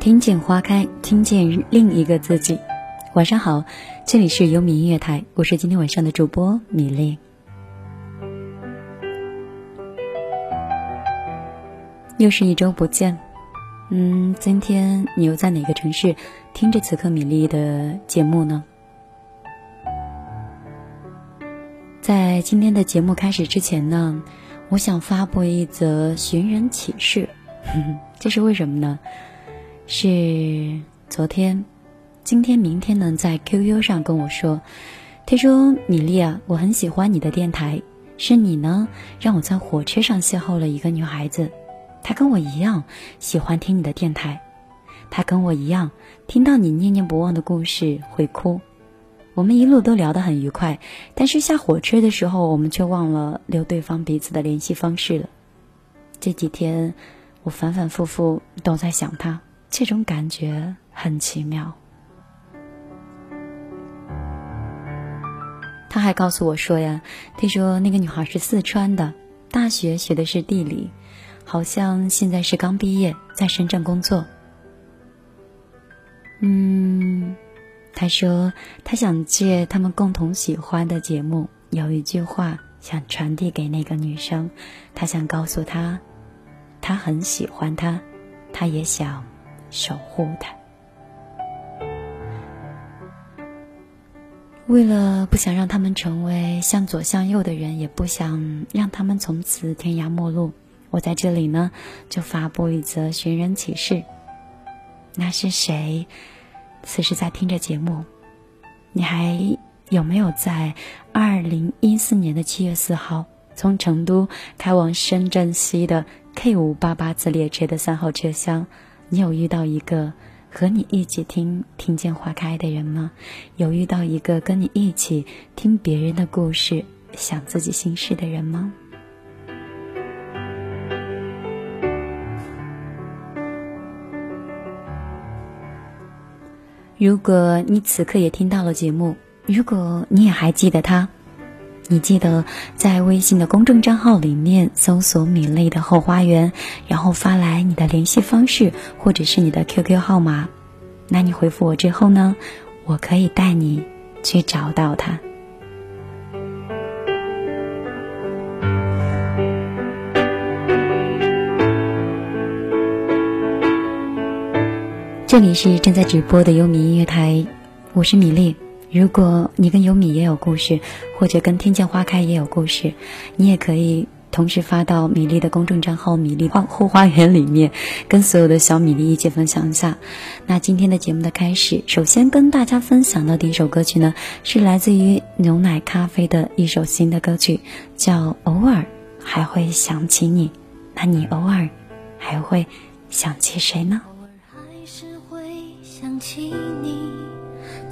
听见花开，听见另一个自己。晚上好，这里是优米音乐台，我是今天晚上的主播米粒。又是一周不见，嗯，今天你又在哪个城市听着此刻米粒的节目呢？在今天的节目开始之前呢，我想发布一则寻人启事，这是为什么呢？是昨天、今天、明天呢，在 QQ 上跟我说，他说：“米粒啊，我很喜欢你的电台，是你呢，让我在火车上邂逅了一个女孩子，她跟我一样喜欢听你的电台，她跟我一样听到你念念不忘的故事会哭，我们一路都聊得很愉快，但是下火车的时候，我们却忘了留对方彼此的联系方式了。这几天，我反反复复都在想她。”这种感觉很奇妙。他还告诉我说呀，听说那个女孩是四川的，大学学的是地理，好像现在是刚毕业，在深圳工作。嗯，他说他想借他们共同喜欢的节目，有一句话想传递给那个女生，他想告诉她，他很喜欢她，他也想。守护他。为了不想让他们成为向左向右的人，也不想让他们从此天涯陌路，我在这里呢，就发布一则寻人启事。那是谁？此时在听着节目，你还有没有在二零一四年的七月四号，从成都开往深圳西的 K 五八八次列车的三号车厢？你有遇到一个和你一起听听见花开的人吗？有遇到一个跟你一起听别人的故事、想自己心事的人吗？如果你此刻也听到了节目，如果你也还记得他。你记得在微信的公众账号里面搜索“米粒的后花园”，然后发来你的联系方式或者是你的 QQ 号码。那你回复我之后呢，我可以带你去找到他。这里是正在直播的优米音乐台，我是米粒。如果你跟优米也有故事，或者跟听见花开也有故事，你也可以同时发到米粒的公众账号“米粒花后花园”里面，跟所有的小米粒一起分享一下。那今天的节目的开始，首先跟大家分享的第一首歌曲呢，是来自于牛奶咖啡的一首新的歌曲，叫《偶尔还会想起你》。那你偶尔还会想起谁呢？偶尔还是会想起你。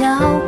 下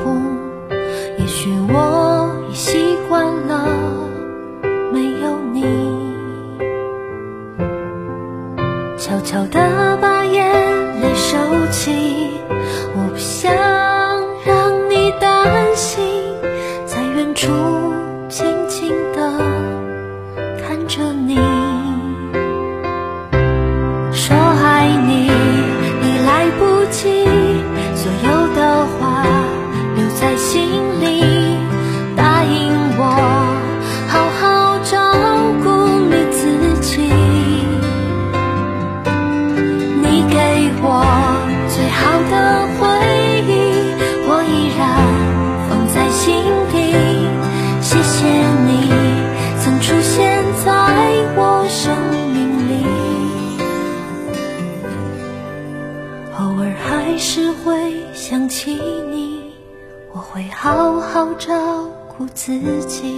自己，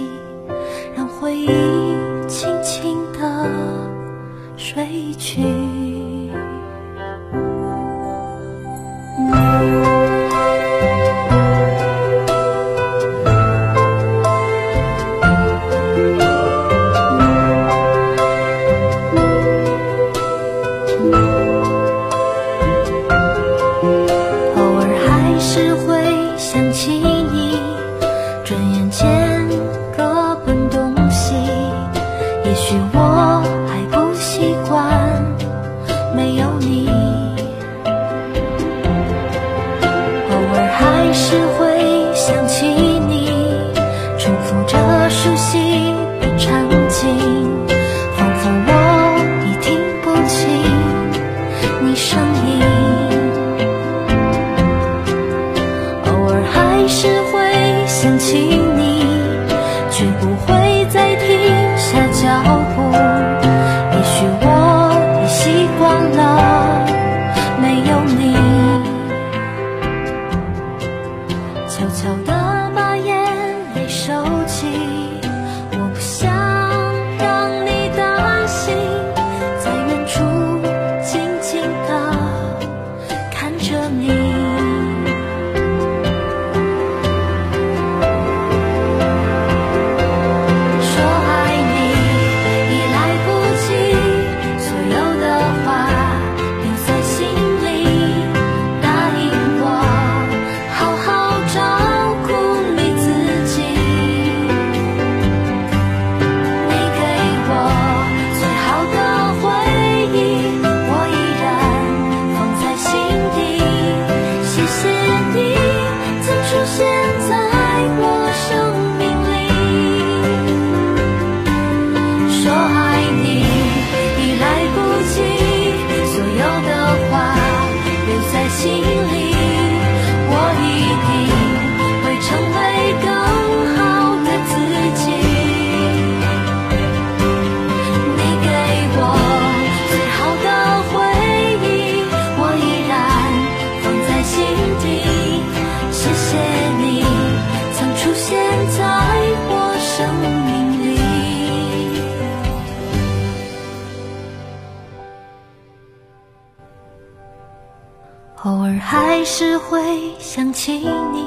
会想起你，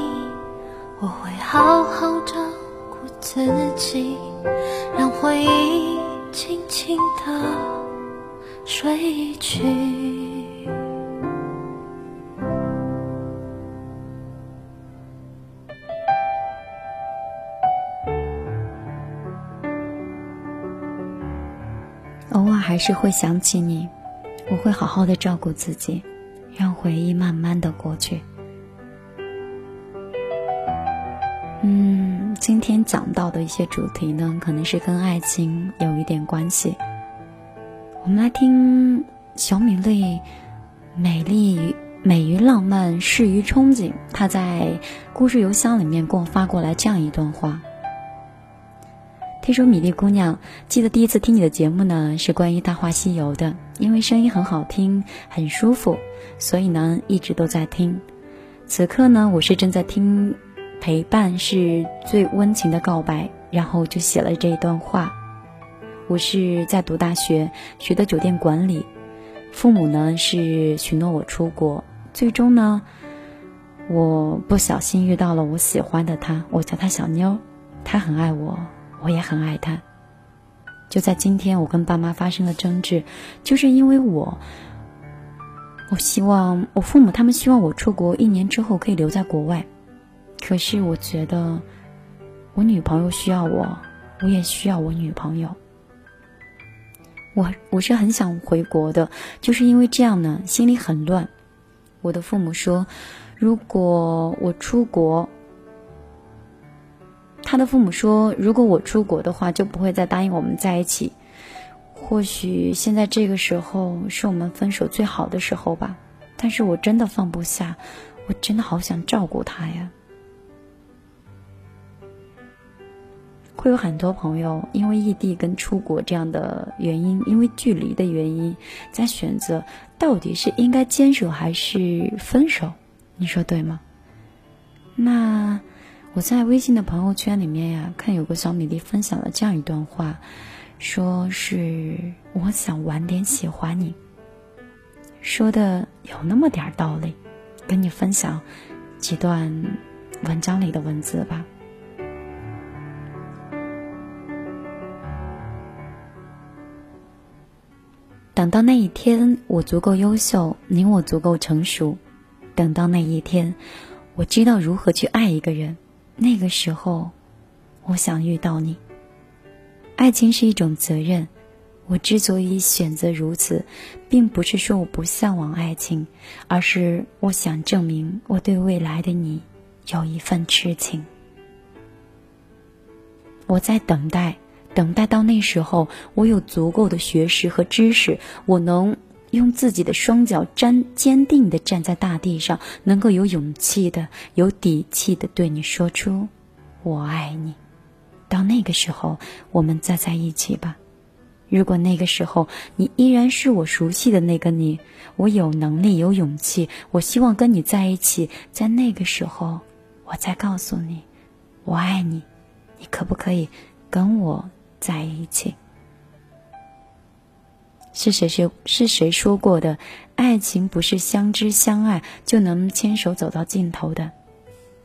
我会好好照顾自己，让回忆轻轻地睡去。偶尔还是会想起你，我会好好的照顾自己。让回忆慢慢的过去。嗯，今天讲到的一些主题呢，可能是跟爱情有一点关系。我们来听小米粒美丽美于浪漫，适于憧憬。他在故事邮箱里面给我发过来这样一段话。听说米粒姑娘，记得第一次听你的节目呢，是关于《大话西游》的，因为声音很好听，很舒服，所以呢一直都在听。此刻呢，我是正在听，陪伴是最温情的告白，然后就写了这一段话。我是在读大学，学的酒店管理，父母呢是许诺我出国，最终呢，我不小心遇到了我喜欢的他，我叫他小妞，他很爱我。我也很爱他。就在今天，我跟爸妈发生了争执，就是因为我，我希望我父母他们希望我出国一年之后可以留在国外，可是我觉得我女朋友需要我，我也需要我女朋友。我我是很想回国的，就是因为这样呢，心里很乱。我的父母说，如果我出国。他的父母说：“如果我出国的话，就不会再答应我们在一起。或许现在这个时候是我们分手最好的时候吧。但是我真的放不下，我真的好想照顾他呀。会有很多朋友因为异地跟出国这样的原因，因为距离的原因，在选择到底是应该坚守还是分手，你说对吗？那。”我在微信的朋友圈里面呀，看有个小米粒分享了这样一段话，说是我想晚点喜欢你，说的有那么点道理，跟你分享几段文章里的文字吧。等到那一天，我足够优秀，你我足够成熟，等到那一天，我知道如何去爱一个人。那个时候，我想遇到你。爱情是一种责任，我之所以选择如此，并不是说我不向往爱情，而是我想证明我对未来的你有一份痴情。我在等待，等待到那时候，我有足够的学识和知识，我能。用自己的双脚站坚定的站在大地上，能够有勇气的、有底气的对你说出“我爱你”。到那个时候，我们再在一起吧。如果那个时候你依然是我熟悉的那个你，我有能力、有勇气，我希望跟你在一起。在那个时候，我再告诉你“我爱你”，你可不可以跟我在一起？是谁说是谁说过的？爱情不是相知相爱就能牵手走到尽头的。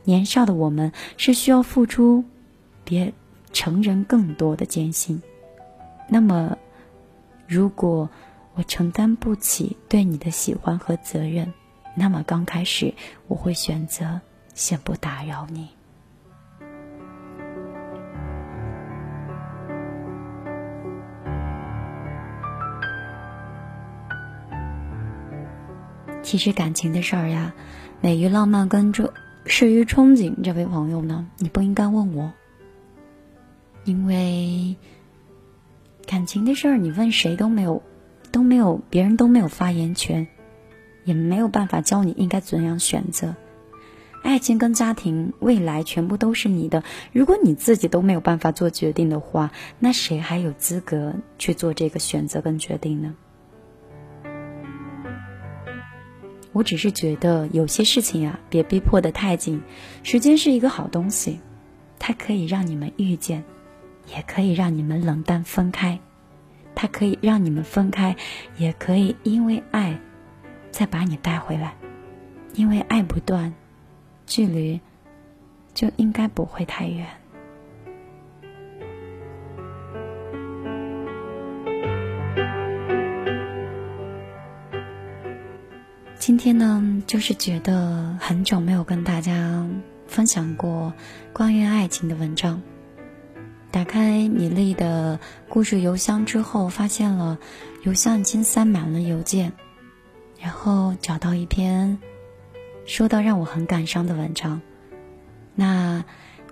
年少的我们是需要付出，别成人更多的艰辛。那么，如果我承担不起对你的喜欢和责任，那么刚开始我会选择先不打扰你。其实感情的事儿呀，美于浪漫跟这适于憧憬。这位朋友呢，你不应该问我，因为感情的事儿，你问谁都没有，都没有，别人都没有发言权，也没有办法教你应该怎样选择。爱情跟家庭、未来全部都是你的。如果你自己都没有办法做决定的话，那谁还有资格去做这个选择跟决定呢？我只是觉得有些事情啊，别逼迫的太紧。时间是一个好东西，它可以让你们遇见，也可以让你们冷淡分开。它可以让你们分开，也可以因为爱，再把你带回来。因为爱不断，距离就应该不会太远。今天呢，就是觉得很久没有跟大家分享过关于爱情的文章。打开米粒的故事邮箱之后，发现了邮箱已经塞满了邮件，然后找到一篇说到让我很感伤的文章。那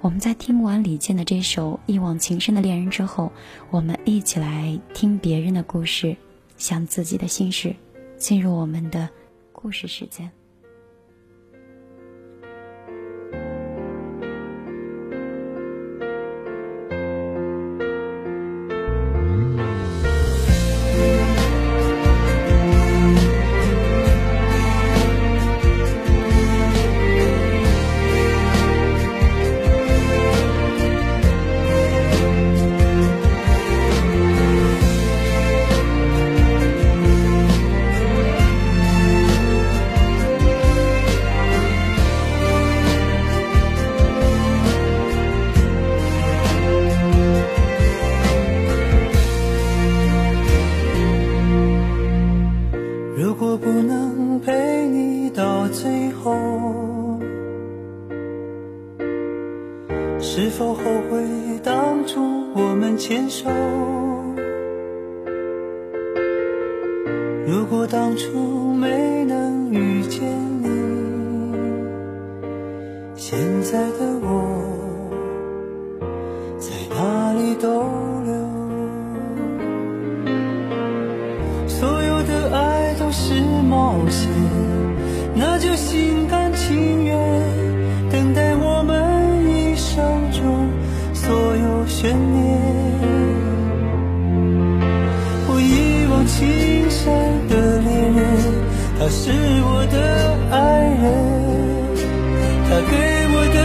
我们在听完李健的这首《一往情深的恋人》之后，我们一起来听别人的故事，想自己的心事，进入我们的故事时间。那就心甘情愿等待我们一生中所有悬念。我一往情深的恋人，他是我的爱人，他给我的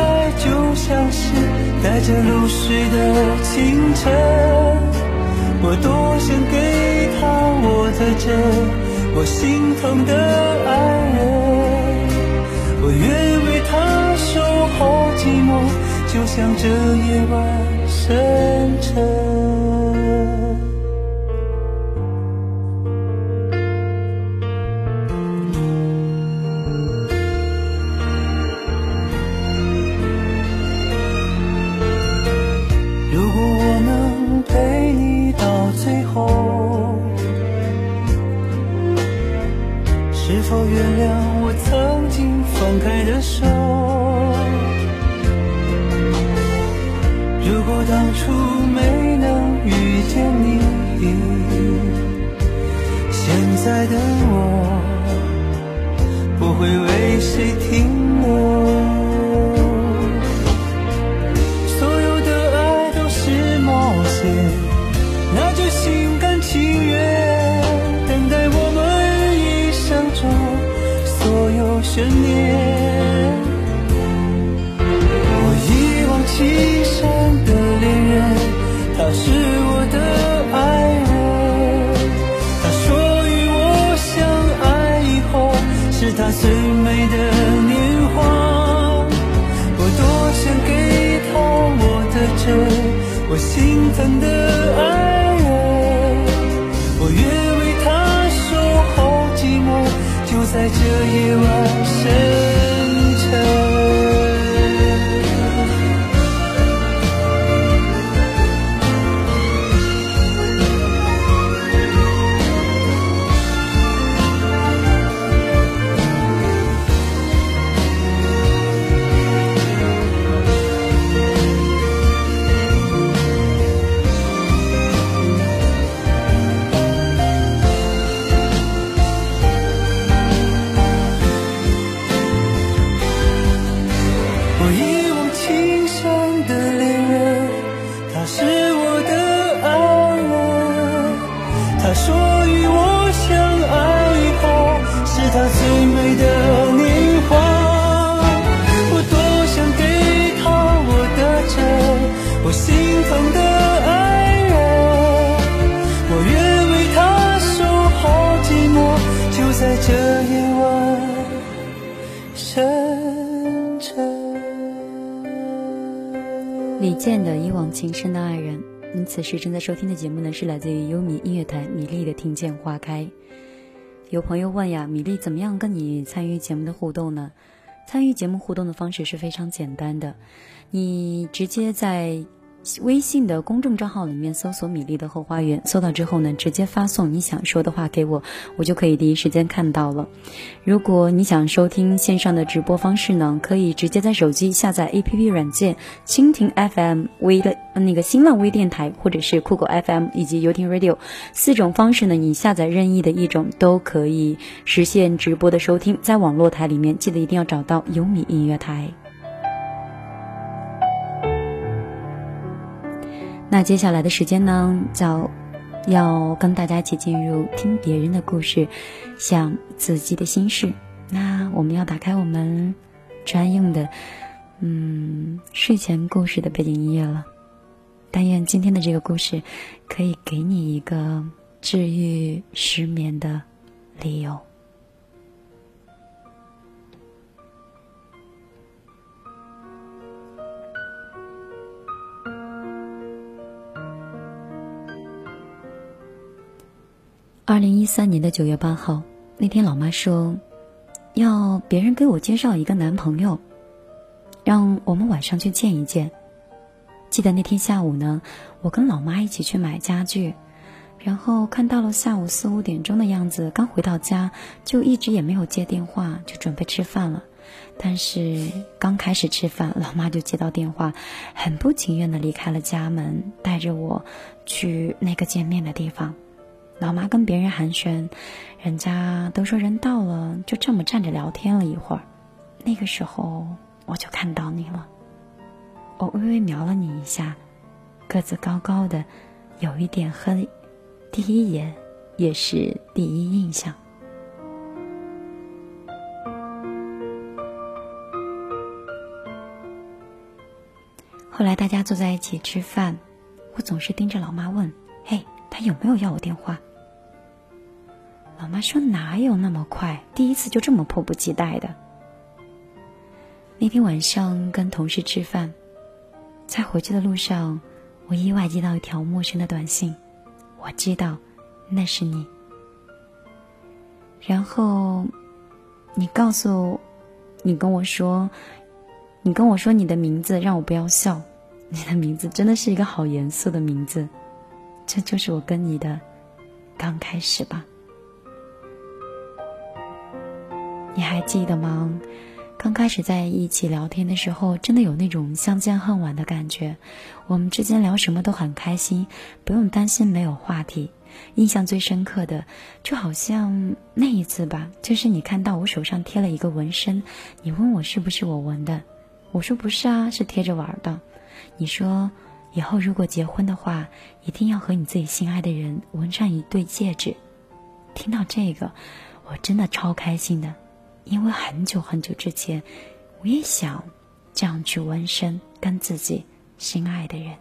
爱就像是带着露水的清晨。我多想给他我的真，我心疼的爱人，我愿为他守候寂寞，就像这夜晚深沉。他的爱人。我愿为他守候寂寞，就在这夜晚深。正在收听的节目呢，是来自于优米音乐台米粒的《听见花开》。有朋友问呀，米粒怎么样跟你参与节目的互动呢？参与节目互动的方式是非常简单的，你直接在。微信的公众账号里面搜索“米粒的后花园”，搜到之后呢，直接发送你想说的话给我，我就可以第一时间看到了。如果你想收听线上的直播方式呢，可以直接在手机下载 APP 软件蜻蜓 FM 微的那个新浪微电台，或者是酷狗 FM 以及游艇 Radio 四种方式呢，你下载任意的一种都可以实现直播的收听。在网络台里面，记得一定要找到优米音乐台。那接下来的时间呢，叫要跟大家一起进入听别人的故事，想自己的心事。那我们要打开我们专用的，嗯，睡前故事的背景音乐了。但愿今天的这个故事可以给你一个治愈失眠的理由。二零一三年的九月八号，那天老妈说，要别人给我介绍一个男朋友，让我们晚上去见一见。记得那天下午呢，我跟老妈一起去买家具，然后看到了下午四五点钟的样子，刚回到家就一直也没有接电话，就准备吃饭了。但是刚开始吃饭，老妈就接到电话，很不情愿的离开了家门，带着我去那个见面的地方。老妈跟别人寒暄，人家都说人到了，就这么站着聊天了一会儿。那个时候我就看到你了，我微微瞄了你一下，个子高高的，有一点黑，第一眼也是第一印象。后来大家坐在一起吃饭，我总是盯着老妈问：“嘿，他有没有要我电话？”老妈说：“哪有那么快？第一次就这么迫不及待的。”那天晚上跟同事吃饭，在回去的路上，我意外接到一条陌生的短信，我知道那是你。然后，你告诉，你跟我说，你跟我说你的名字，让我不要笑。你的名字真的是一个好严肃的名字，这就是我跟你的刚开始吧。你还记得吗？刚开始在一起聊天的时候，真的有那种相见恨晚的感觉。我们之间聊什么都很开心，不用担心没有话题。印象最深刻的，就好像那一次吧，就是你看到我手上贴了一个纹身，你问我是不是我纹的，我说不是啊，是贴着玩的。你说以后如果结婚的话，一定要和你自己心爱的人纹上一对戒指。听到这个，我真的超开心的。因为很久很久之前，我也想这样去纹身，跟自己心爱的人。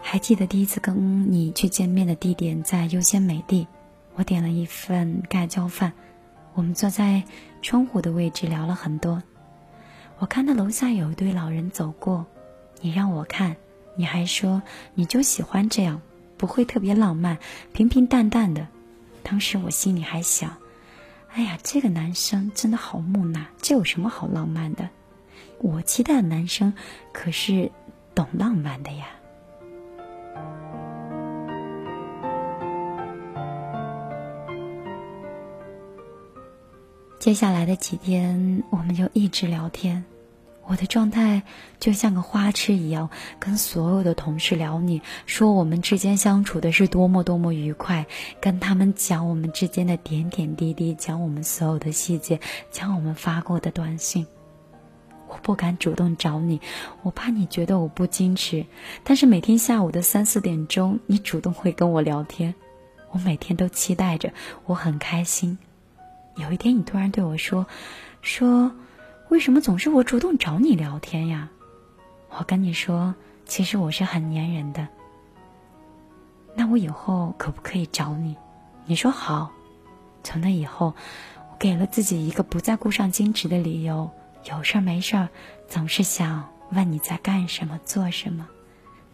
还记得第一次跟你去见面的地点在优先美地，我点了一份盖浇饭，我们坐在窗户的位置聊了很多。我看到楼下有一对老人走过，你让我看，你还说你就喜欢这样。不会特别浪漫，平平淡淡的。当时我心里还想：“哎呀，这个男生真的好木讷，这有什么好浪漫的？”我期待的男生可是懂浪漫的呀。接下来的几天，我们就一直聊天。我的状态就像个花痴一样，跟所有的同事聊，你说我们之间相处的是多么多么愉快，跟他们讲我们之间的点点滴滴，讲我们所有的细节，讲我们发过的短信。我不敢主动找你，我怕你觉得我不矜持。但是每天下午的三四点钟，你主动会跟我聊天，我每天都期待着，我很开心。有一天，你突然对我说，说。为什么总是我主动找你聊天呀？我跟你说，其实我是很粘人的。那我以后可不可以找你？你说好。从那以后，我给了自己一个不再顾上矜持的理由，有事儿没事儿，总是想问你在干什么、做什么。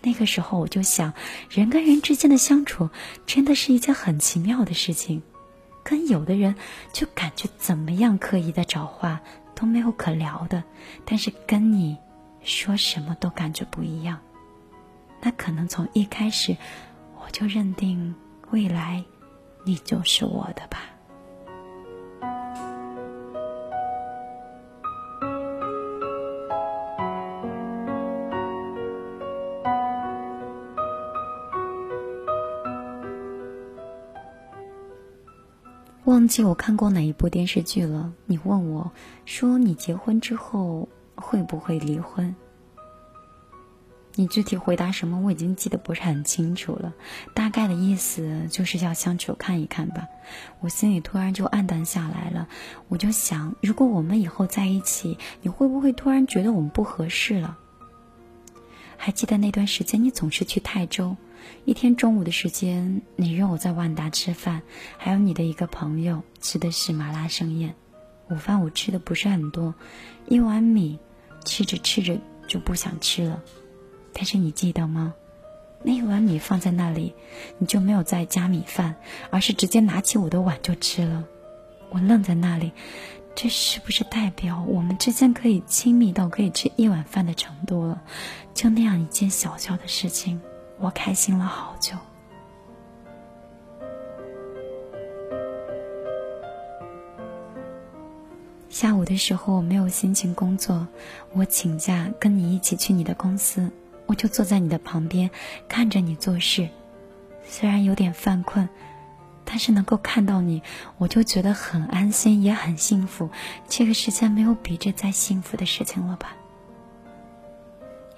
那个时候我就想，人跟人之间的相处，真的是一件很奇妙的事情。跟有的人就感觉怎么样刻意的找话都没有可聊的，但是跟你说什么都感觉不一样。那可能从一开始我就认定未来你就是我的吧。忘记我看过哪一部电视剧了。你问我，说你结婚之后会不会离婚？你具体回答什么，我已经记得不是很清楚了。大概的意思就是要相处看一看吧。我心里突然就暗淡下来了。我就想，如果我们以后在一起，你会不会突然觉得我们不合适了？还记得那段时间，你总是去泰州。一天中午的时间，你约我在万达吃饭，还有你的一个朋友吃的是麻辣盛宴。午饭我吃的不是很多，一碗米，吃着吃着就不想吃了。但是你记得吗？那一碗米放在那里，你就没有再加米饭，而是直接拿起我的碗就吃了。我愣在那里，这是不是代表我们之间可以亲密到可以吃一碗饭的程度了？就那样一件小小的事情。我开心了好久。下午的时候我没有心情工作，我请假跟你一起去你的公司，我就坐在你的旁边看着你做事。虽然有点犯困，但是能够看到你，我就觉得很安心，也很幸福。这个世界没有比这再幸福的事情了吧？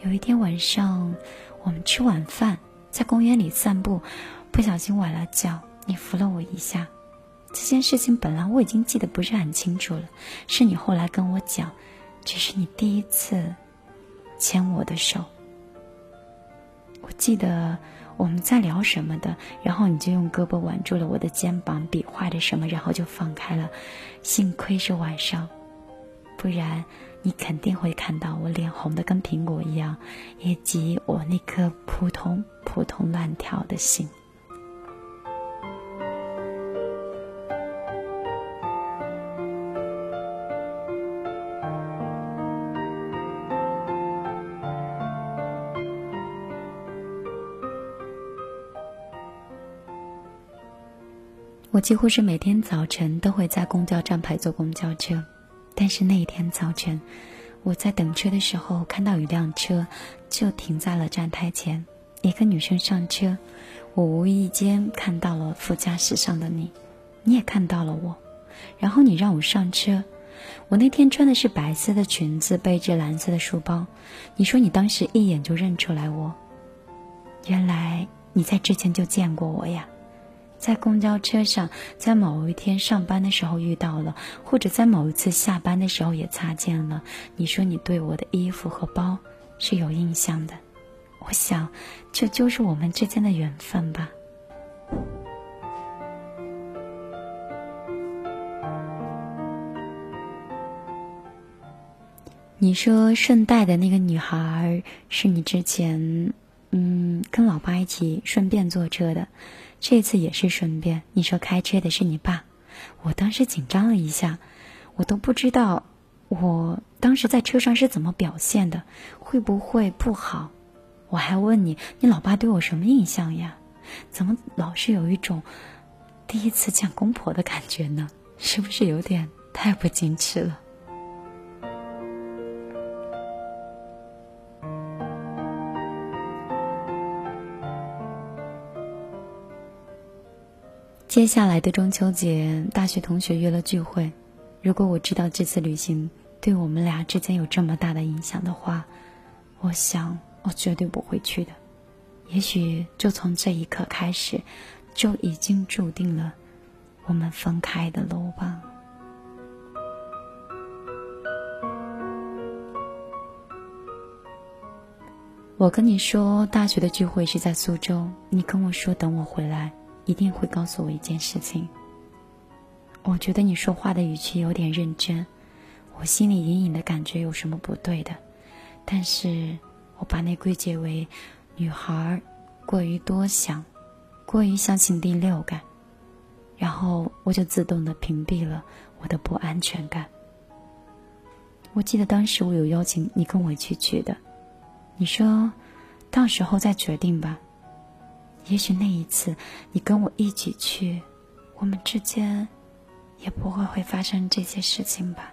有一天晚上。我们吃晚饭，在公园里散步，不小心崴了脚，你扶了我一下。这件事情本来我已经记得不是很清楚了，是你后来跟我讲，这是你第一次牵我的手。我记得我们在聊什么的，然后你就用胳膊挽住了我的肩膀，比划着什么，然后就放开了。幸亏是晚上，不然。你肯定会看到我脸红的跟苹果一样，以及我那颗扑通扑通乱跳的心。我几乎是每天早晨都会在公交站牌坐公交车。但是那一天早晨，我在等车的时候，看到一辆车就停在了站台前，一个女生上车，我无意间看到了副驾驶上的你，你也看到了我，然后你让我上车。我那天穿的是白色的裙子，背着蓝色的书包。你说你当时一眼就认出来我，原来你在之前就见过我呀。在公交车上，在某一天上班的时候遇到了，或者在某一次下班的时候也擦肩了。你说你对我的衣服和包是有印象的，我想这就是我们之间的缘分吧。你说顺带的那个女孩是你之前嗯跟老爸一起顺便坐车的。这次也是顺便，你说开车的是你爸，我当时紧张了一下，我都不知道我当时在车上是怎么表现的，会不会不好？我还问你，你老爸对我什么印象呀？怎么老是有一种第一次见公婆的感觉呢？是不是有点太不矜持了？接下来的中秋节，大学同学约了聚会。如果我知道这次旅行对我们俩之间有这么大的影响的话，我想我绝对不会去的。也许就从这一刻开始，就已经注定了我们分开的路吧。我跟你说，大学的聚会是在苏州，你跟我说等我回来。一定会告诉我一件事情。我觉得你说话的语气有点认真，我心里隐隐的感觉有什么不对的，但是我把那归结为女孩过于多想，过于相信第六感，然后我就自动的屏蔽了我的不安全感。我记得当时我有邀请你跟我一起去的，你说到时候再决定吧。也许那一次你跟我一起去，我们之间也不会会发生这些事情吧。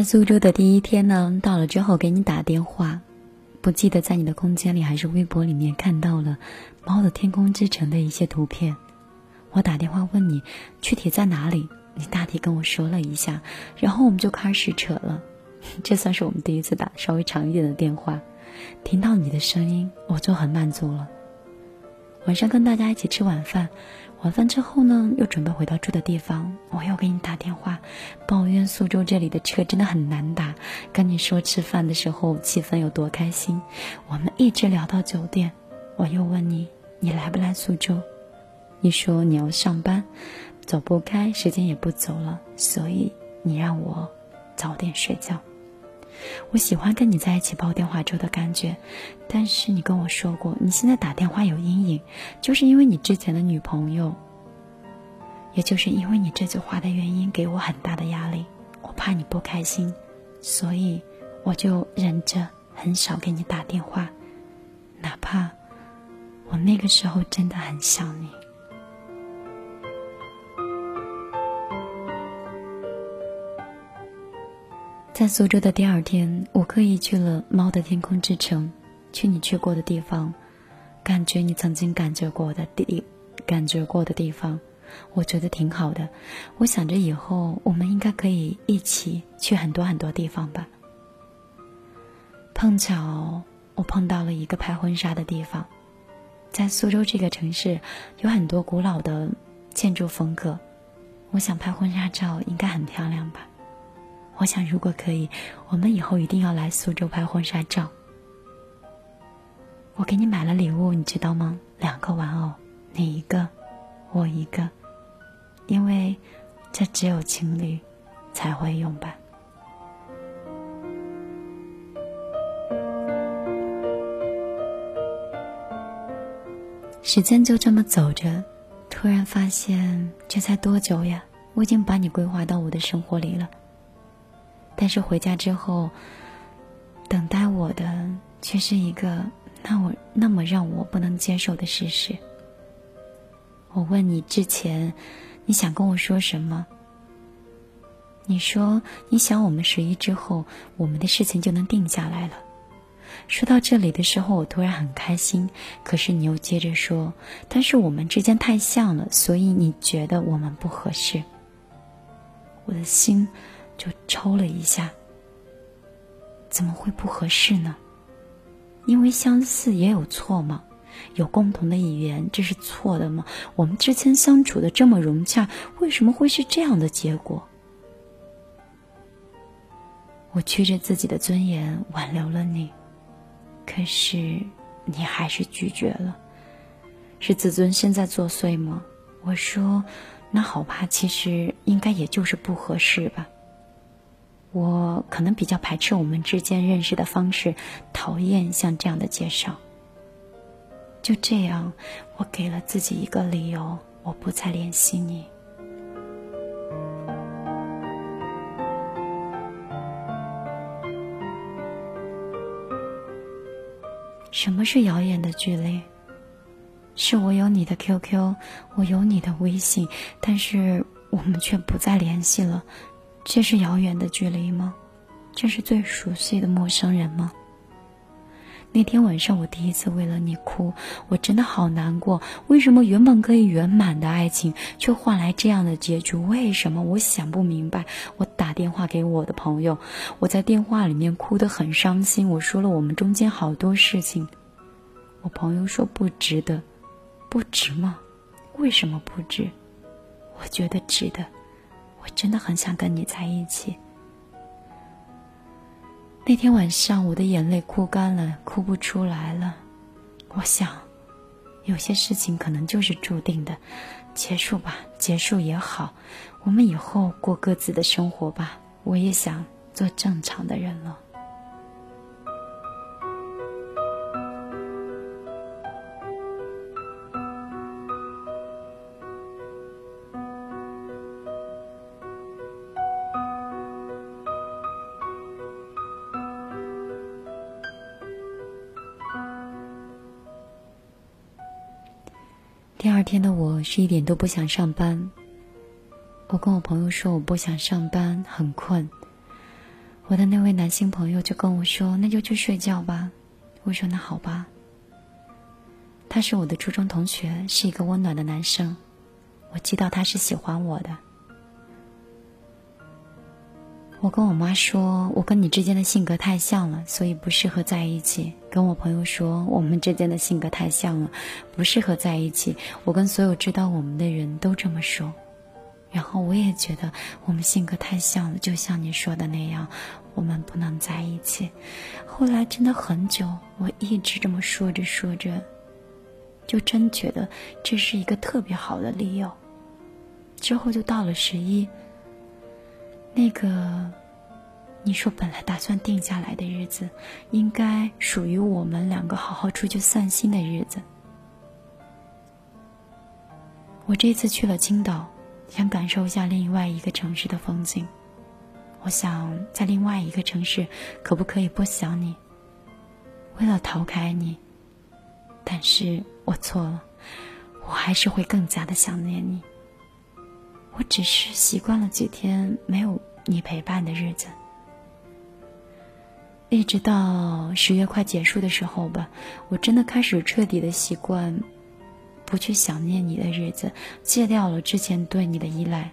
在苏州的第一天呢，到了之后给你打电话，不记得在你的空间里还是微博里面看到了猫的天空之城的一些图片。我打电话问你具体在哪里，你大体跟我说了一下，然后我们就开始扯了。这算是我们第一次打稍微长一点的电话，听到你的声音我就很满足了。晚上跟大家一起吃晚饭。晚饭之后呢，又准备回到住的地方。我又给你打电话，抱怨苏州这里的车真的很难打，跟你说吃饭的时候气氛有多开心。我们一直聊到九点，我又问你，你来不来苏州？你说你要上班，走不开，时间也不走了，所以你让我早点睡觉。我喜欢跟你在一起煲电话粥的感觉，但是你跟我说过，你现在打电话有阴影，就是因为你之前的女朋友。也就是因为你这句话的原因，给我很大的压力，我怕你不开心，所以我就忍着很少给你打电话，哪怕我那个时候真的很想你。在苏州的第二天，我刻意去了猫的天空之城，去你去过的地方，感觉你曾经感觉过的地，感觉过的地方，我觉得挺好的。我想着以后我们应该可以一起去很多很多地方吧。碰巧我碰到了一个拍婚纱的地方，在苏州这个城市有很多古老的建筑风格，我想拍婚纱照应该很漂亮吧。我想，如果可以，我们以后一定要来苏州拍婚纱照。我给你买了礼物，你知道吗？两个玩偶，你一个，我一个，因为这只有情侣才会用吧。时间就这么走着，突然发现，这才多久呀？我已经把你规划到我的生活里了。但是回家之后，等待我的却是一个那我那么让我不能接受的事实。我问你之前，你想跟我说什么？你说你想我们十一之后，我们的事情就能定下来了。说到这里的时候，我突然很开心。可是你又接着说，但是我们之间太像了，所以你觉得我们不合适。我的心。就抽了一下，怎么会不合适呢？因为相似也有错吗？有共同的语言，这是错的吗？我们之间相处的这么融洽，为什么会是这样的结果？我屈着自己的尊严挽留了你，可是你还是拒绝了，是自尊心在作祟吗？我说，那好吧，其实应该也就是不合适吧。我可能比较排斥我们之间认识的方式，讨厌像这样的介绍。就这样，我给了自己一个理由，我不再联系你。什么是遥远的距离？是我有你的 QQ，我有你的微信，但是我们却不再联系了。这是遥远的距离吗？这是最熟悉的陌生人吗？那天晚上，我第一次为了你哭，我真的好难过。为什么原本可以圆满的爱情，却换来这样的结局？为什么？我想不明白。我打电话给我的朋友，我在电话里面哭得很伤心。我说了我们中间好多事情，我朋友说不值得，不值吗？为什么不值？我觉得值得。我真的很想跟你在一起。那天晚上，我的眼泪哭干了，哭不出来了。我想，有些事情可能就是注定的，结束吧，结束也好，我们以后过各自的生活吧。我也想做正常的人了。天的我是一点都不想上班。我跟我朋友说我不想上班，很困。我的那位男性朋友就跟我说：“那就去睡觉吧。”我说：“那好吧。”他是我的初中同学，是一个温暖的男生。我知道他是喜欢我的。我跟我妈说：“我跟你之间的性格太像了，所以不适合在一起。”跟我朋友说我们之间的性格太像了，不适合在一起。我跟所有知道我们的人都这么说。然后我也觉得我们性格太像了，就像你说的那样，我们不能在一起。后来真的很久，我一直这么说着说着，就真觉得这是一个特别好的理由。之后就到了十一，那个你说本来打算定下来的日子，应该属于我们两个好好出去散心的日子。我这次去了青岛。想感受一下另外一个城市的风景，我想在另外一个城市，可不可以不想你？为了逃开你，但是我错了，我还是会更加的想念你。我只是习惯了几天没有你陪伴的日子，一直到十月快结束的时候吧，我真的开始彻底的习惯。不去想念你的日子，戒掉了之前对你的依赖，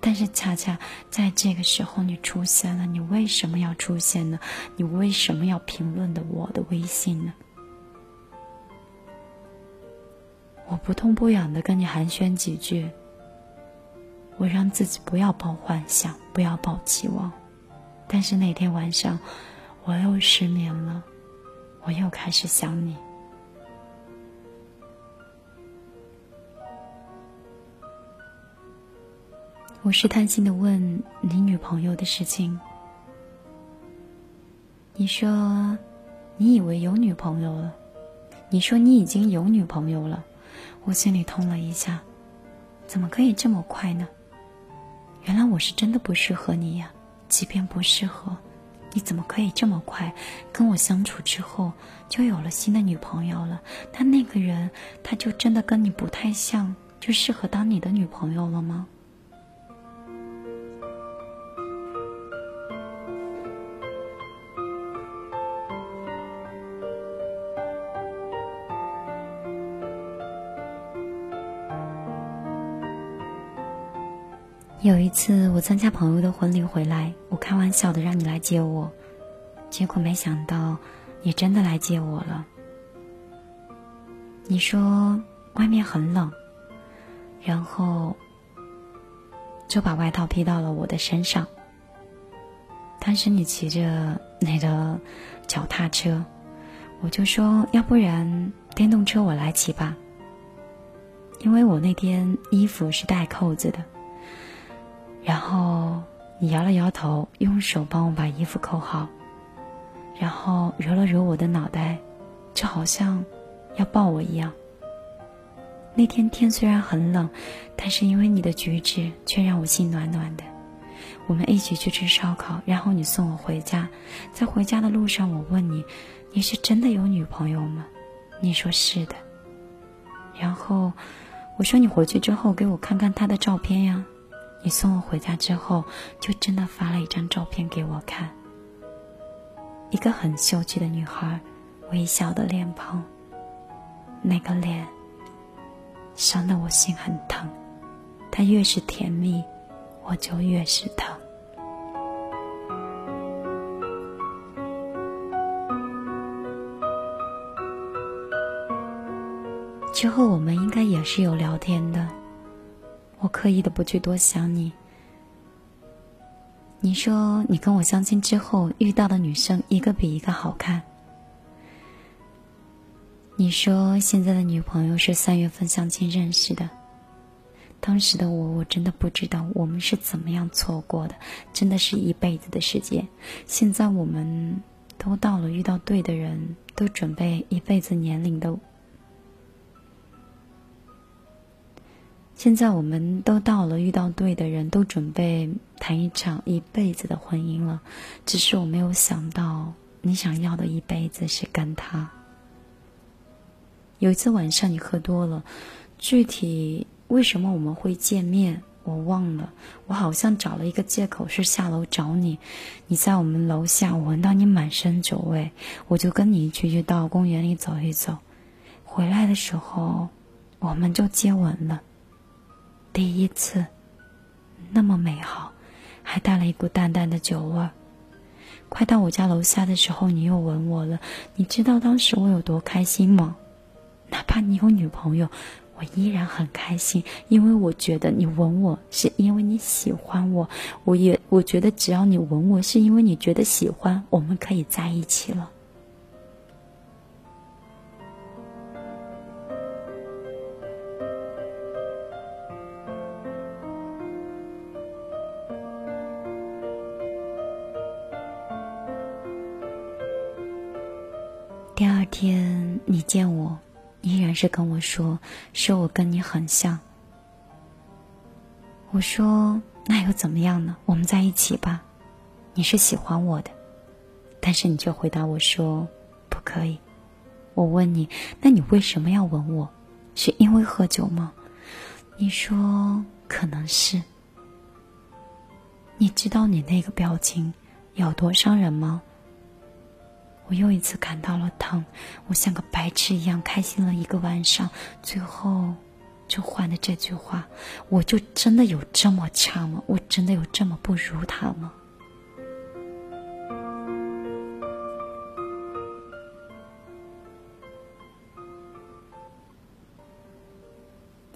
但是恰恰在这个时候你出现了，你为什么要出现呢？你为什么要评论的我的微信呢？我不痛不痒的跟你寒暄几句，我让自己不要抱幻想，不要抱期望，但是那天晚上我又失眠了，我又开始想你。我试探性的问你女朋友的事情，你说你以为有女朋友了，你说你已经有女朋友了，我心里痛了一下，怎么可以这么快呢？原来我是真的不适合你呀！即便不适合，你怎么可以这么快跟我相处之后就有了新的女朋友了？但那个人他就真的跟你不太像，就适合当你的女朋友了吗？有一次我参加朋友的婚礼回来，我开玩笑的让你来接我，结果没想到你真的来接我了。你说外面很冷，然后就把外套披到了我的身上。当时你骑着你的脚踏车，我就说要不然电动车我来骑吧，因为我那天衣服是带扣子的。然后你摇了摇头，用手帮我把衣服扣好，然后揉了揉我的脑袋，就好像要抱我一样。那天天虽然很冷，但是因为你的举止却让我心暖暖的。我们一起去吃烧烤，然后你送我回家。在回家的路上，我问你：“你是真的有女朋友吗？”你说是的。然后我说：“你回去之后给我看看她的照片呀。”你送我回家之后，就真的发了一张照片给我看。一个很秀气的女孩，微笑的脸庞，那个脸伤得我心很疼。她越是甜蜜，我就越是疼。之后我们应该也是有聊天的。我刻意的不去多想你。你说你跟我相亲之后遇到的女生一个比一个好看。你说现在的女朋友是三月份相亲认识的。当时的我我真的不知道我们是怎么样错过的，真的是一辈子的时间。现在我们都到了遇到对的人，都准备一辈子年龄的。现在我们都到了遇到对的人，都准备谈一场一辈子的婚姻了。只是我没有想到，你想要的一辈子是跟他。有一次晚上你喝多了，具体为什么我们会见面，我忘了。我好像找了一个借口是下楼找你，你在我们楼下，我闻到你满身酒味，我就跟你一起去到公园里走一走。回来的时候，我们就接吻了。第一次，那么美好，还带了一股淡淡的酒味儿。快到我家楼下的时候，你又吻我了。你知道当时我有多开心吗？哪怕你有女朋友，我依然很开心，因为我觉得你吻我是因为你喜欢我。我也我觉得只要你吻我，是因为你觉得喜欢，我们可以在一起了。天，你见我，依然是跟我说，说我跟你很像。我说那又怎么样呢？我们在一起吧。你是喜欢我的，但是你却回答我说不可以。我问你，那你为什么要吻我？是因为喝酒吗？你说可能是。你知道你那个表情有多伤人吗？我又一次感到了疼，我像个白痴一样开心了一个晚上，最后就换了这句话：我就真的有这么差吗？我真的有这么不如他吗？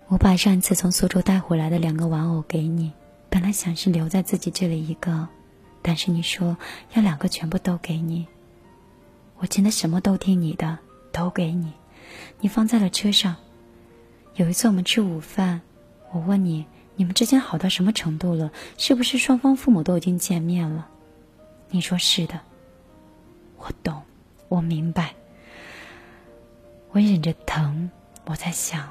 我把上一次从苏州带回来的两个玩偶给你，本来想是留在自己这里一个，但是你说要两个全部都给你。我真的什么都听你的，都给你。你放在了车上。有一次我们吃午饭，我问你，你们之间好到什么程度了？是不是双方父母都已经见面了？你说是的。我懂，我明白。我忍着疼，我在想，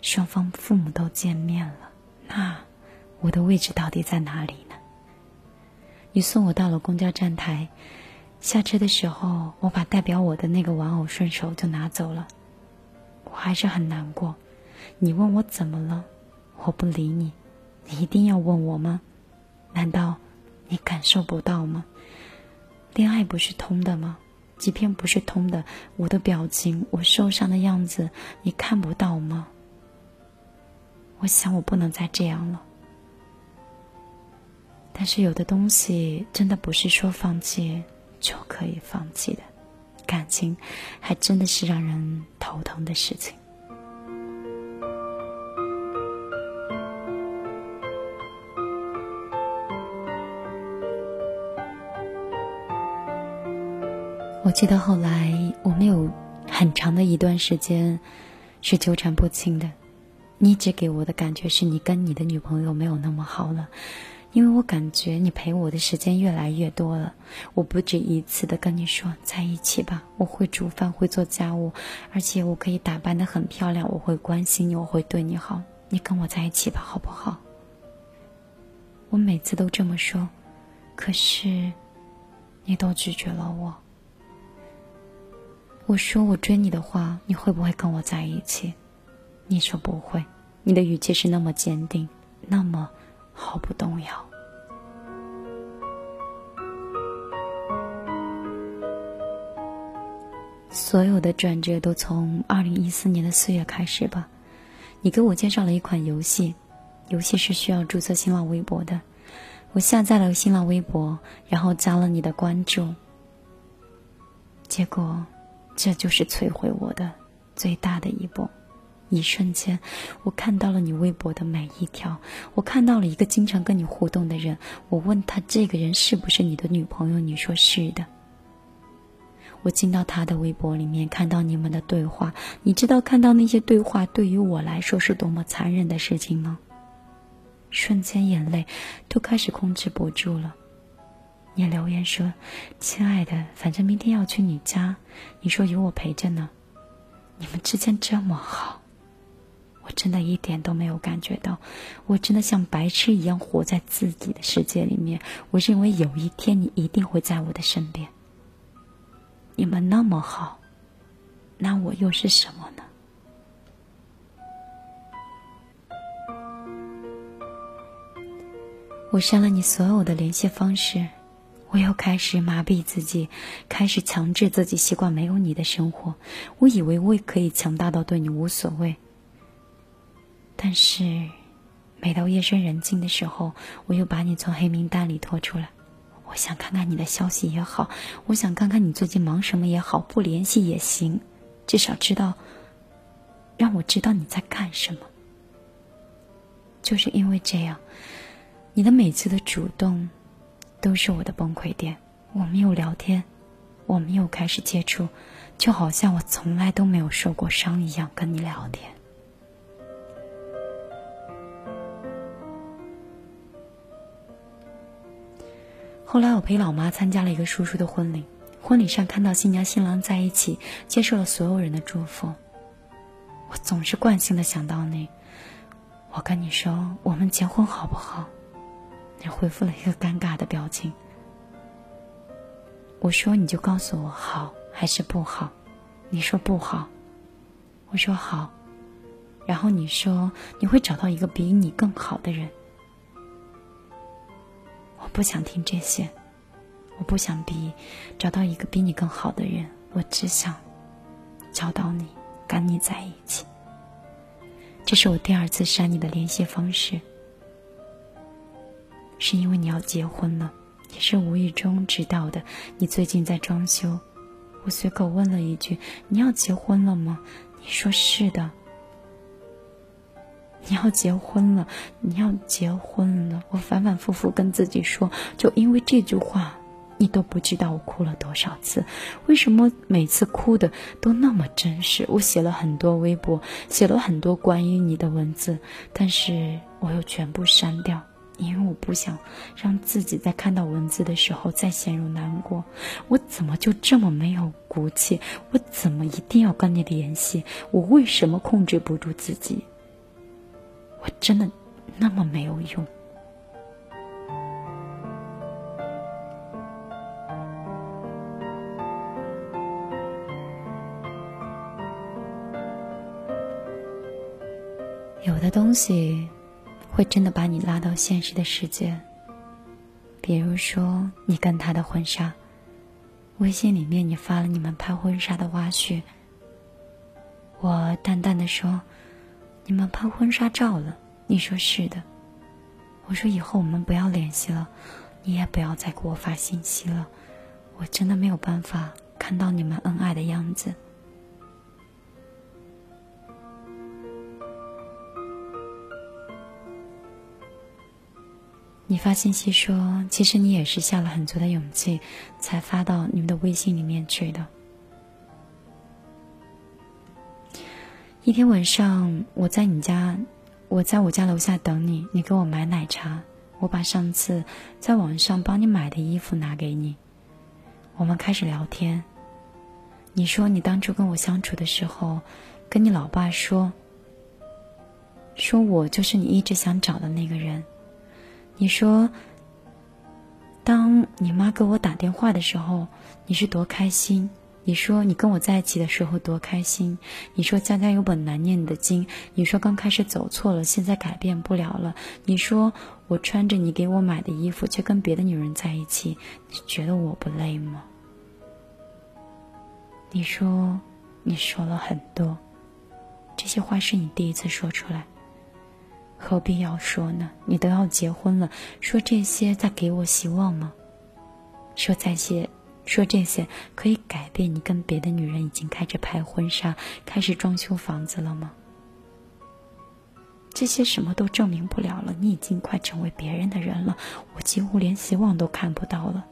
双方父母都见面了，那我的位置到底在哪里呢？你送我到了公交站台。下车的时候，我把代表我的那个玩偶顺手就拿走了。我还是很难过。你问我怎么了，我不理你。你一定要问我吗？难道你感受不到吗？恋爱不是通的吗？即便不是通的，我的表情，我受伤的样子，你看不到吗？我想我不能再这样了。但是有的东西真的不是说放弃。就可以放弃的感情，还真的是让人头疼的事情。我记得后来我们有很长的一段时间是纠缠不清的，你一直给我的感觉是你跟你的女朋友没有那么好了。因为我感觉你陪我的时间越来越多了，我不止一次的跟你说在一起吧。我会煮饭，会做家务，而且我可以打扮的很漂亮。我会关心你，我会对你好。你跟我在一起吧，好不好？我每次都这么说，可是你都拒绝了我。我说我追你的话，你会不会跟我在一起？你说不会，你的语气是那么坚定，那么。毫不动摇。所有的转折都从二零一四年的四月开始吧。你给我介绍了一款游戏，游戏是需要注册新浪微博的。我下载了新浪微博，然后加了你的关注。结果，这就是摧毁我的最大的一步。一瞬间，我看到了你微博的每一条，我看到了一个经常跟你互动的人。我问他这个人是不是你的女朋友？你说是的。我进到他的微博里面，看到你们的对话。你知道看到那些对话对于我来说是多么残忍的事情吗？瞬间眼泪都开始控制不住了。你留言说：“亲爱的，反正明天要去你家，你说有我陪着呢。你们之间这么好。”我真的一点都没有感觉到，我真的像白痴一样活在自己的世界里面。我认为有一天你一定会在我的身边。你们那么好，那我又是什么呢？我删了你所有的联系方式，我又开始麻痹自己，开始强制自己习惯没有你的生活。我以为我也可以强大到对你无所谓。但是，每到夜深人静的时候，我又把你从黑名单里拖出来，我想看看你的消息也好，我想看看你最近忙什么也好，不联系也行，至少知道，让我知道你在干什么。就是因为这样，你的每次的主动，都是我的崩溃点。我们又聊天，我们又开始接触，就好像我从来都没有受过伤一样跟你聊天。后来我陪老妈参加了一个叔叔的婚礼，婚礼上看到新娘新郎在一起，接受了所有人的祝福。我总是惯性的想到你，我跟你说，我们结婚好不好？你回复了一个尴尬的表情。我说你就告诉我好还是不好？你说不好，我说好，然后你说你会找到一个比你更好的人。我不想听这些，我不想比找到一个比你更好的人，我只想找到你，跟你在一起。这是我第二次删你的联系方式，是因为你要结婚了，也是无意中知道的。你最近在装修，我随口问了一句：“你要结婚了吗？”你说是的。你要结婚了，你要结婚了。我反反复复跟自己说，就因为这句话，你都不知道我哭了多少次。为什么每次哭的都那么真实？我写了很多微博，写了很多关于你的文字，但是我又全部删掉，因为我不想让自己在看到文字的时候再陷入难过。我怎么就这么没有骨气？我怎么一定要跟你联系？我为什么控制不住自己？我真的那么没有用？有的东西会真的把你拉到现实的世界，比如说你跟他的婚纱，微信里面你发了你们拍婚纱的花絮，我淡淡的说。你们拍婚纱照了？你说是的。我说以后我们不要联系了，你也不要再给我发信息了。我真的没有办法看到你们恩爱的样子。你发信息说，其实你也是下了很足的勇气，才发到你们的微信里面去的。一天晚上，我在你家，我在我家楼下等你。你给我买奶茶，我把上次在网上帮你买的衣服拿给你。我们开始聊天。你说你当初跟我相处的时候，跟你老爸说，说我就是你一直想找的那个人。你说，当你妈给我打电话的时候，你是多开心。你说你跟我在一起的时候多开心，你说家家有本难念的经，你说刚开始走错了，现在改变不了了，你说我穿着你给我买的衣服却跟别的女人在一起，你觉得我不累吗？你说你说了很多，这些话是你第一次说出来，何必要说呢？你都要结婚了，说这些在给我希望吗？说这些。说这些可以改变你跟别的女人已经开始拍婚纱、开始装修房子了吗？这些什么都证明不了了，你已经快成为别人的人了，我几乎连希望都看不到了。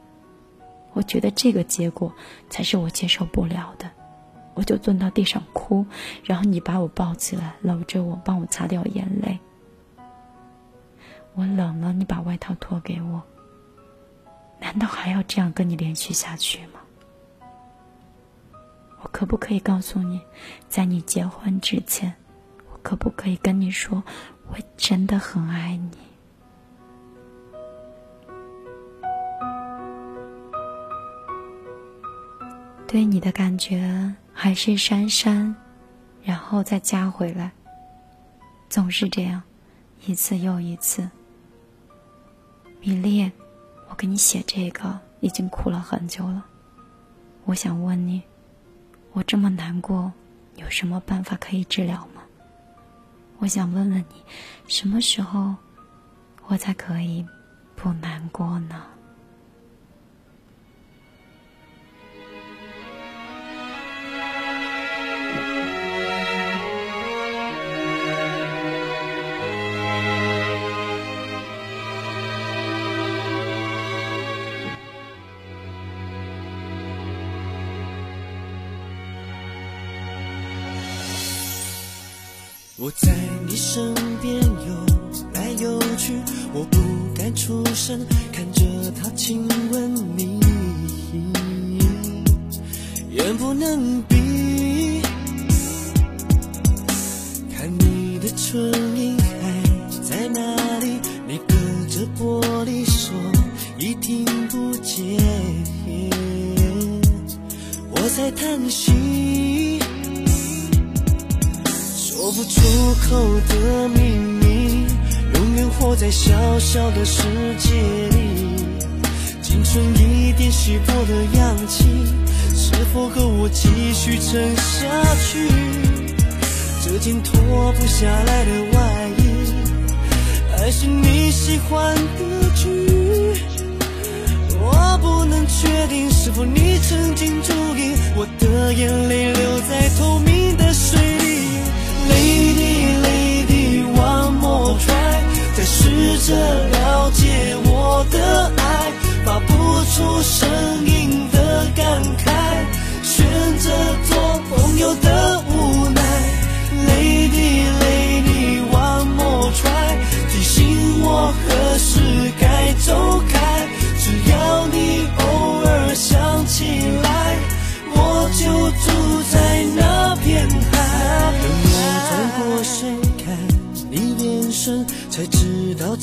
我觉得这个结果才是我接受不了的，我就蹲到地上哭，然后你把我抱起来，搂着我，帮我擦掉眼泪。我冷了，你把外套脱给我。难道还要这样跟你连续下去吗？我可不可以告诉你，在你结婚之前，我可不可以跟你说，我真的很爱你？对你的感觉还是删删，然后再加回来，总是这样，一次又一次。米粒。我给你写这个已经哭了很久了，我想问你，我这么难过，有什么办法可以治疗吗？我想问问你，什么时候我才可以不难过呢？我在你身边游来游去，我不敢出声，看着他亲吻你，眼不能闭。看你的唇印还在哪里？你隔着玻璃说已听不见，我在叹息。口的秘密，永远活在小小的世界里。青春一点稀薄的氧气，是否够我继续撑下去？这件脱不下来的外衣，还是你喜欢的剧？我不能确定是否你曾经注意，我的眼泪流在透明的水你。Lady, lady, one more try，再试着了解我的爱，发不出声音的感慨，选择做朋友的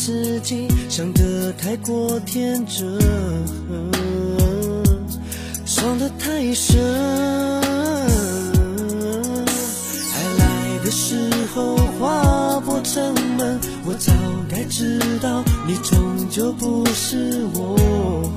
自己想得太过天真，伤得太深。爱来的时候划破城门，我早该知道你终究不是我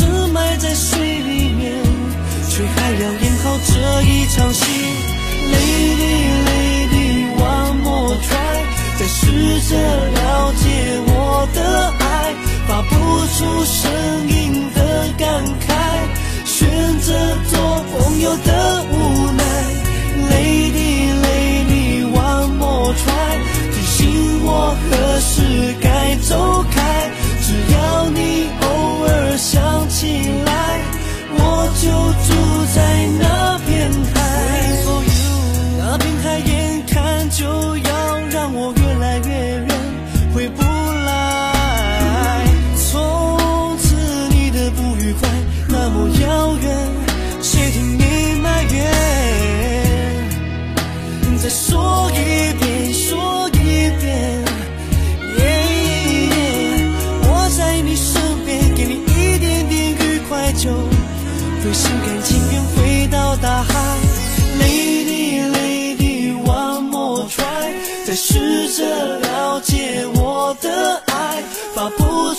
深埋在水里面，却还要演好这一场戏。Lady, lady, one more try，再试着了解我的爱，发不出声音的感慨，选择做朋友的无奈。Lady, lady, one more try，提醒我何时该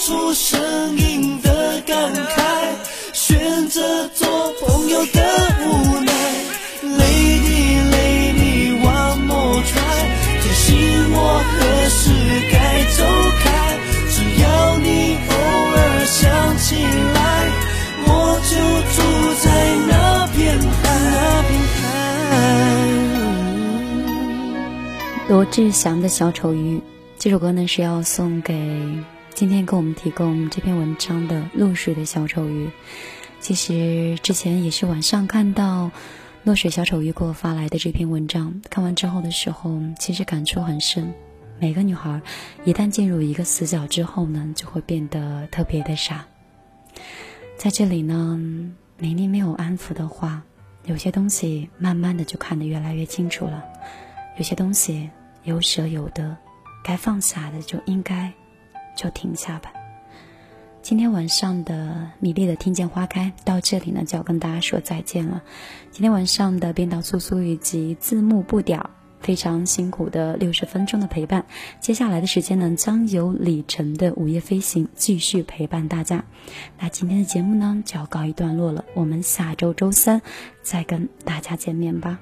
出声音的感慨，选择做朋友的无奈。Lady, lady, one more try，提醒我何时该走开。只要你偶尔想起来，我就住在那片海，那片海。罗志祥的小丑鱼这首歌呢是要送给今天给我们提供这篇文章的露水的小丑鱼。其实之前也是晚上看到落水小丑鱼给我发来的这篇文章，看完之后的时候，其实感触很深。每个女孩一旦进入一个死角之后呢，就会变得特别的傻。在这里呢，明明没有安抚的话，有些东西慢慢的就看得越来越清楚了。有些东西有舍有得，该放下的就应该就停下吧。今天晚上的米粒的听见花开到这里呢，就要跟大家说再见了。今天晚上的编导苏苏以及字幕不屌。非常辛苦的六十分钟的陪伴，接下来的时间呢，将由李晨的午夜飞行继续陪伴大家。那今天的节目呢，就要告一段落了，我们下周周三再跟大家见面吧。